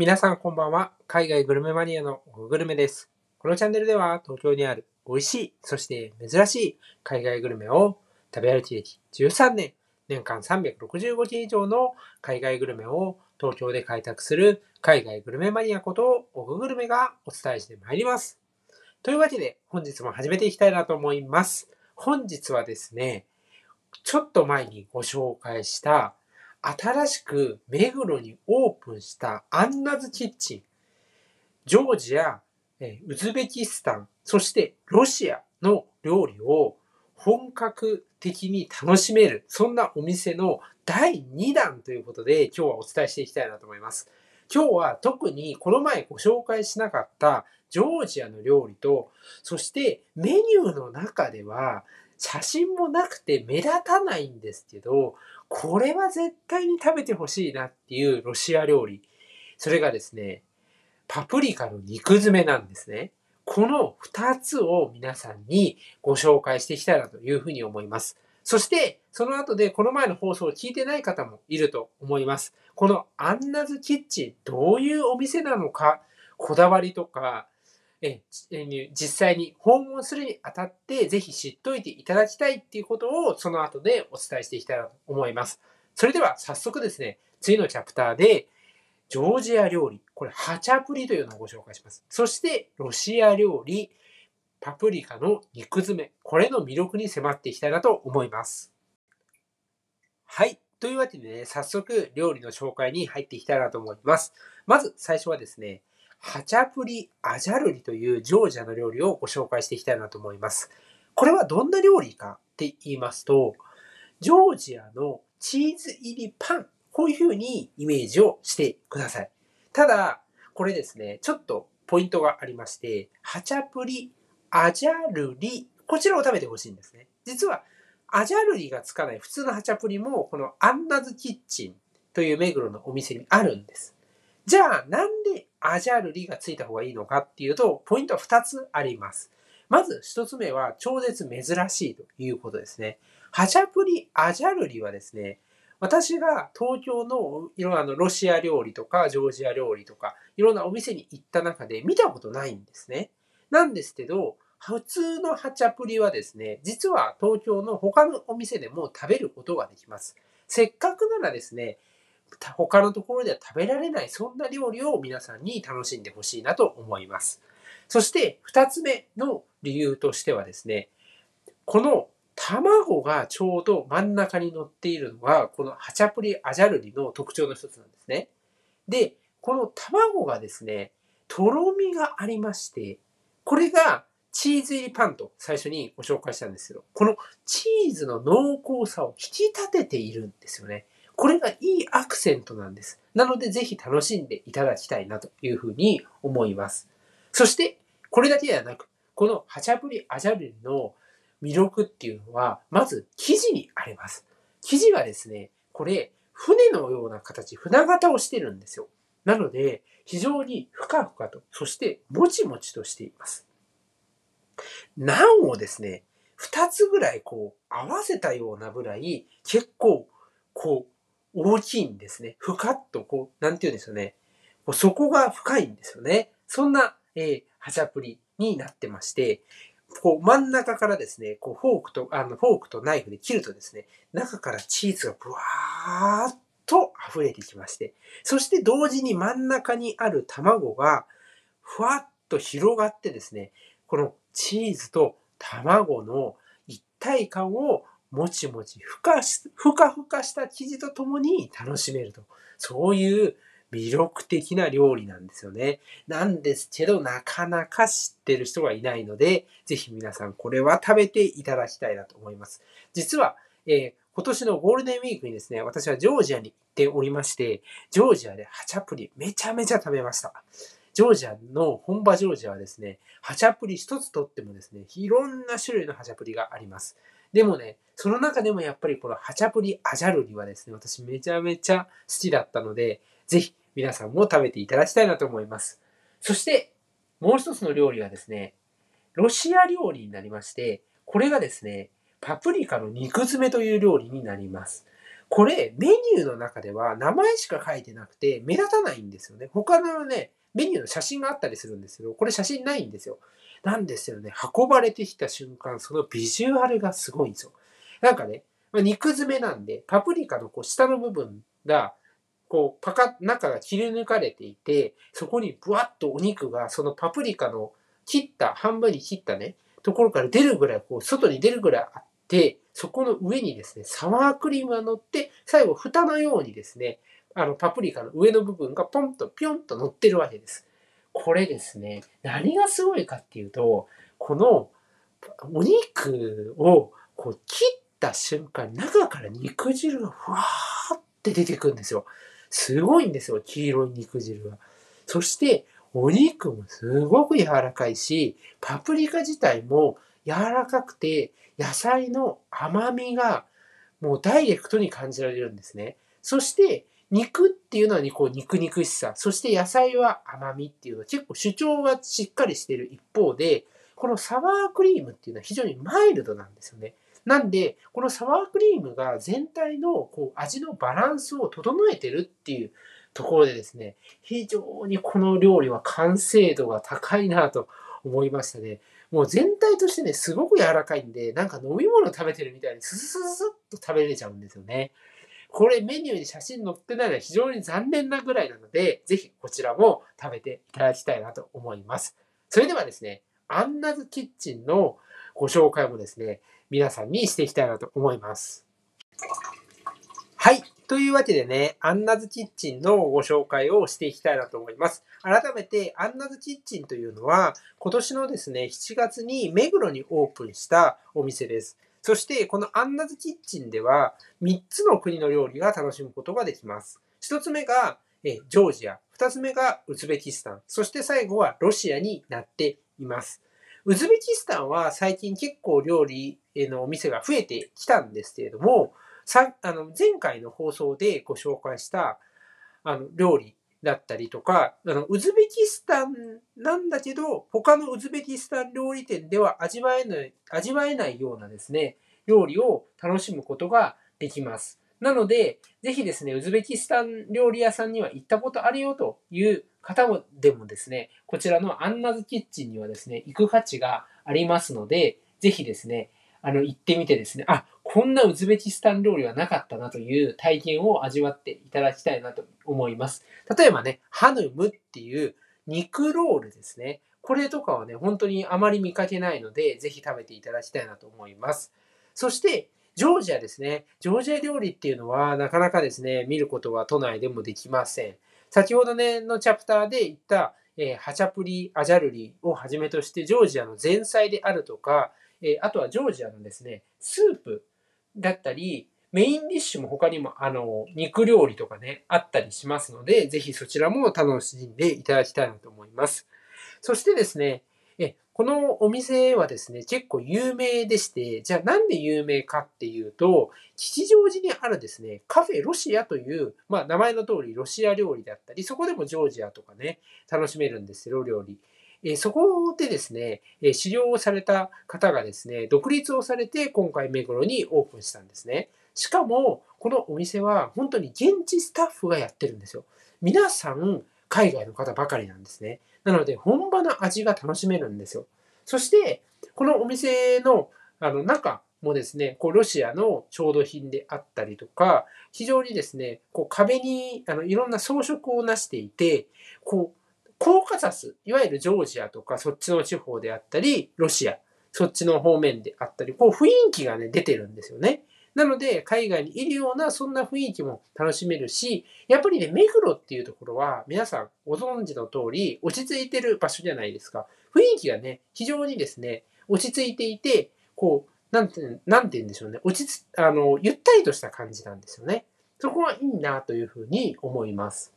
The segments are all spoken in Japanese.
皆さんこんばんは。海外グルメマニアのグルメです。このチャンネルでは東京にある美味しい、そして珍しい海外グルメを食べ歩き歴13年、年間365日以上の海外グルメを東京で開拓する海外グルメマニアことオググルメがお伝えしてまいります。というわけで本日も始めていきたいなと思います。本日はですね、ちょっと前にご紹介した新しく目黒にオープンしたアンナズキッチン。ジョージア、ウズベキスタン、そしてロシアの料理を本格的に楽しめる、そんなお店の第2弾ということで今日はお伝えしていきたいなと思います。今日は特にこの前ご紹介しなかったジョージアの料理と、そしてメニューの中では写真もなくて目立たないんですけど、これは絶対に食べてほしいなっていうロシア料理。それがですね、パプリカの肉詰めなんですね。この二つを皆さんにご紹介していきたいなというふうに思います。そして、その後でこの前の放送を聞いてない方もいると思います。このアンナズキッチン、どういうお店なのか、こだわりとか、え実際に訪問するにあたって、ぜひ知っといていただきたいっていうことを、その後でお伝えしていきたいなと思います。それでは早速ですね、次のチャプターで、ジョージア料理、これ、ハチャプリというのをご紹介します。そして、ロシア料理、パプリカの肉詰め、これの魅力に迫っていきたいなと思います。はい。というわけでね、早速料理の紹介に入っていきたいなと思います。まず最初はですね、ハチャプリ・アジャルリというジョージアの料理をご紹介していきたいなと思います。これはどんな料理かって言いますと、ジョージアのチーズ入りパン、こういう風にイメージをしてください。ただ、これですね、ちょっとポイントがありまして、ハチャプリ・アジャルリ、こちらを食べてほしいんですね。実は、アジャルリがつかない普通のハチャプリも、このアンナズキッチンという目黒のお店にあるんです。じゃあ、なんでアジャルリがついた方がいいのかっていうと、ポイントは2つあります。まず1つ目は超絶珍しいということですね。ハチャプリ・アジャルリはですね、私が東京のいろんなのロシア料理とかジョージア料理とかいろんなお店に行った中で見たことないんですね。なんですけど、普通のハチャプリはですね、実は東京の他のお店でも食べることができます。せっかくならですね、他のところでは食べられない、そんな料理を皆さんに楽しんでほしいなと思います。そして、二つ目の理由としてはですね、この卵がちょうど真ん中に乗っているのが、このハチャプリアジャルリの特徴の一つなんですね。で、この卵がですね、とろみがありまして、これがチーズ入りパンと最初にご紹介したんですけど、このチーズの濃厚さを引き立てているんですよね。これがいいアクセントなんです。なのでぜひ楽しんでいただきたいなというふうに思います。そして、これだけではなく、このハチャプリアジャルリの魅力っていうのは、まず生地にあります。生地はですね、これ、船のような形、船型をしてるんですよ。なので、非常にふかふかと、そしてもちもちとしています。ナンをですね、二つぐらいこう合わせたようなぐらい、結構こう大きいんですね。ふかっと、こう、なんて言うんですよね。こう底が深いんですよね。そんな、えー、ハチャプリになってまして、こう真ん中からですね、こうフォークと、あの、フォークとナイフで切るとですね、中からチーズがブワーッと溢れてきまして、そして同時に真ん中にある卵が、ふわっと広がってですね、このチーズと卵の一体感をもちもちふか、ふかふかした生地とともに楽しめると。そういう魅力的な料理なんですよね。なんですけど、なかなか知ってる人がいないので、ぜひ皆さんこれは食べていただきたいなと思います。実は、えー、今年のゴールデンウィークにですね、私はジョージアに行っておりまして、ジョージアでハチャプリめちゃめちゃ食べました。ジョージアの本場ジョージアはですね、ハチャプリ一つとってもですね、いろんな種類のハチャプリがあります。でもね、その中でもやっぱりこのハチャプリアジャルリはですね、私めちゃめちゃ好きだったので、ぜひ皆さんも食べていただきたいなと思います。そして、もう一つの料理はですね、ロシア料理になりまして、これがですね、パプリカの肉詰めという料理になります。これ、メニューの中では名前しか書いてなくて目立たないんですよね。他のね、メニューの写真があったりするんですけど、これ写真ないんですよ。なんですよね。運ばれてきた瞬間、そのビジュアルがすごいんですよ。なんかね、ま肉詰めなんで、パプリカのこう下の部分が、こう、パカ中が切り抜かれていて、そこにブワッとお肉が、そのパプリカの切った、半分に切ったね、ところから出るぐらい、こう、外に出るぐらいあって、そこの上にですね、サワークリームが乗って、最後、蓋のようにですね、あの、パプリカの上の部分がポンとピョンと乗ってるわけです。これですね、何がすごいかっていうと、このお肉をこう切った瞬間、中から肉汁がふわーって出てくるんですよ。すごいんですよ、黄色い肉汁が。そして、お肉もすごく柔らかいし、パプリカ自体も柔らかくて、野菜の甘みがもうダイレクトに感じられるんですね。そして、肉っていうのはこう肉肉しさ、そして野菜は甘みっていうのは結構主張がしっかりしている一方で、このサワークリームっていうのは非常にマイルドなんですよね。なんで、このサワークリームが全体のこう味のバランスを整えてるっていうところでですね、非常にこの料理は完成度が高いなと思いましたね。もう全体としてね、すごく柔らかいんで、なんか飲み物食べてるみたいにススススッと食べれちゃうんですよね。これメニューに写真載ってないのは非常に残念なぐらいなので、ぜひこちらも食べていただきたいなと思います。それではですね、アンナズキッチンのご紹介もですね、皆さんにしていきたいなと思います。はい。というわけでね、アンナズキッチンのご紹介をしていきたいなと思います。改めて、アンナズキッチンというのは、今年のですね、7月に目黒にオープンしたお店です。そして、このアンナズキッチンでは、3つの国の料理が楽しむことができます。1つ目が、ジョージア。2つ目がウズベキスタン。そして最後はロシアになっています。ウズベキスタンは最近結構料理のお店が増えてきたんですけれども、あの前回の放送でご紹介したあの料理だったりとか、あのウズベキスタンなんだけど、他のウズベキスタン料理店では味わえない、味わえないようなですね、料理を楽しむことができます。なので、ぜひですね、ウズベキスタン料理屋さんには行ったことあるよという方もでもですね、こちらのアンナズキッチンにはですね、行く価値がありますので、ぜひですね、あの、行ってみてですね、あ、こんなウズベキスタン料理はなかったなという体験を味わっていただきたいなと思います。例えばね、ハヌムっていう肉ロールですね。これとかはね、本当にあまり見かけないので、ぜひ食べていただきたいなと思います。そして、ジョージアですね。ジョージア料理っていうのは、なかなかですね、見ることは都内でもできません。先ほどね、のチャプターで言った、えー、ハチャプリ、アジャルリをはじめとして、ジョージアの前菜であるとか、えあとはジョージアのですね、スープだったり、メインディッシュも他にも、あの、肉料理とかね、あったりしますので、ぜひそちらも楽しんでいただきたいなと思います。そしてですね、えこのお店はですね、結構有名でして、じゃあなんで有名かっていうと、吉祥寺にあるですね、カフェロシアという、まあ名前の通りロシア料理だったり、そこでもジョージアとかね、楽しめるんですよ、料理。えそこでですね、え修行をされた方がですね、独立をされて今回目黒にオープンしたんですね。しかも、このお店は本当に現地スタッフがやってるんですよ。皆さん、海外の方ばかりなんですね。なので、本場の味が楽しめるんですよ。そして、このお店のあの中もですね、こうロシアの調度品であったりとか、非常にですね、こう壁にあのいろんな装飾をなしていて、こうコーカサス、いわゆるジョージアとかそっちの地方であったり、ロシア、そっちの方面であったり、こう雰囲気がね、出てるんですよね。なので、海外にいるような、そんな雰囲気も楽しめるし、やっぱりね、目黒っていうところは、皆さんご存知の通り、落ち着いてる場所じゃないですか。雰囲気がね、非常にですね、落ち着いていて、こう、なんて、なんて言うんでしょうね。落ち着、あの、ゆったりとした感じなんですよね。そこはいいなというふうに思います。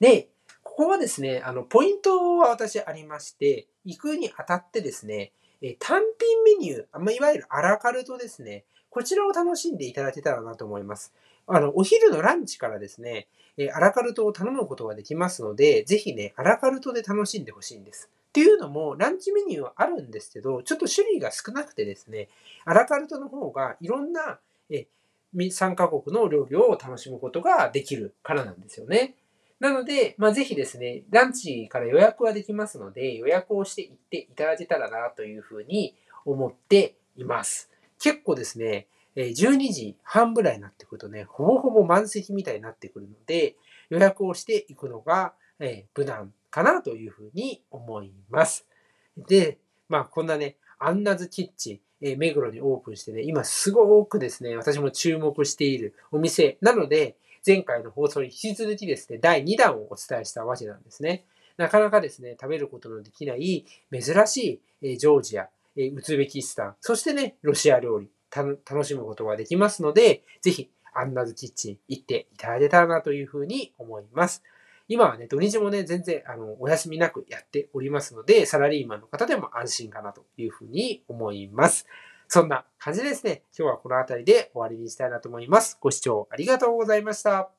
で、ここはですね、あの、ポイントは私ありまして、行くにあたってですね、え単品メニュー、ま、いわゆるアラカルトですね、こちらを楽しんでいただけたらなと思います。あの、お昼のランチからですね、えアラカルトを頼むことができますので、ぜひね、アラカルトで楽しんでほしいんです。っていうのも、ランチメニューはあるんですけど、ちょっと種類が少なくてですね、アラカルトの方がいろんな、え3カ国の料理を楽しむことができるからなんですよね。なので、まあ、ぜひですね、ランチから予約はできますので、予約をして行っていただけたらなというふうに思っています。結構ですね、12時半ぐらいになってくるとね、ほぼほぼ満席みたいになってくるので、予約をしていくのが、え無難かなというふうに思います。で、まあこんなね、アンナズキッチン、え目黒にオープンしてね、今すごくですね、私も注目しているお店なので、前回の放送に引き続きですね、第2弾をお伝えしたわけなんですね。なかなかですね、食べることのできない珍しい、ジョージア、ウズベキスタン、そしてね、ロシア料理、楽しむことができますので、ぜひ、アンナズキッチン行っていただけたらなというふうに思います。今はね、土日もね、全然、あの、お休みなくやっておりますので、サラリーマンの方でも安心かなというふうに思います。そんな感じですね。今日はこの辺りで終わりにしたいなと思います。ご視聴ありがとうございました。